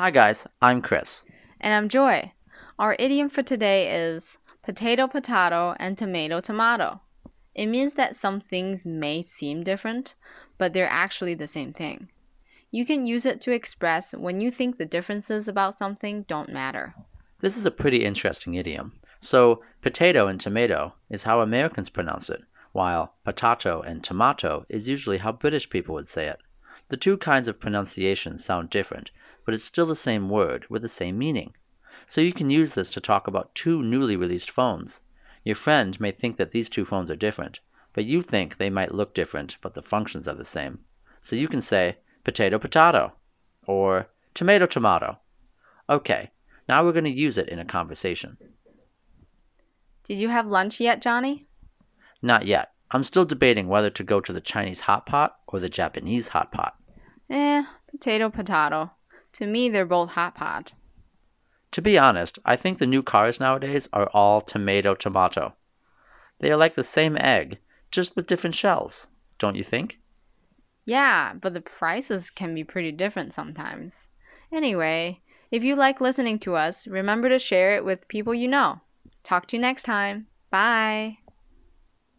Hi guys, I'm Chris. And I'm Joy. Our idiom for today is potato potato and tomato tomato. It means that some things may seem different, but they're actually the same thing. You can use it to express when you think the differences about something don't matter. This is a pretty interesting idiom. So, potato and tomato is how Americans pronounce it, while potato and tomato is usually how British people would say it. The two kinds of pronunciation sound different, but it's still the same word with the same meaning. So you can use this to talk about two newly released phones. Your friend may think that these two phones are different, but you think they might look different, but the functions are the same. So you can say potato potato or tomato tomato. Okay, now we're going to use it in a conversation. Did you have lunch yet, Johnny? Not yet. I'm still debating whether to go to the Chinese hot pot or the Japanese hot pot. Eh, potato potato. To me, they're both hot pot. To be honest, I think the new cars nowadays are all tomato tomato. They are like the same egg, just with different shells, don't you think? Yeah, but the prices can be pretty different sometimes. Anyway, if you like listening to us, remember to share it with people you know. Talk to you next time. Bye.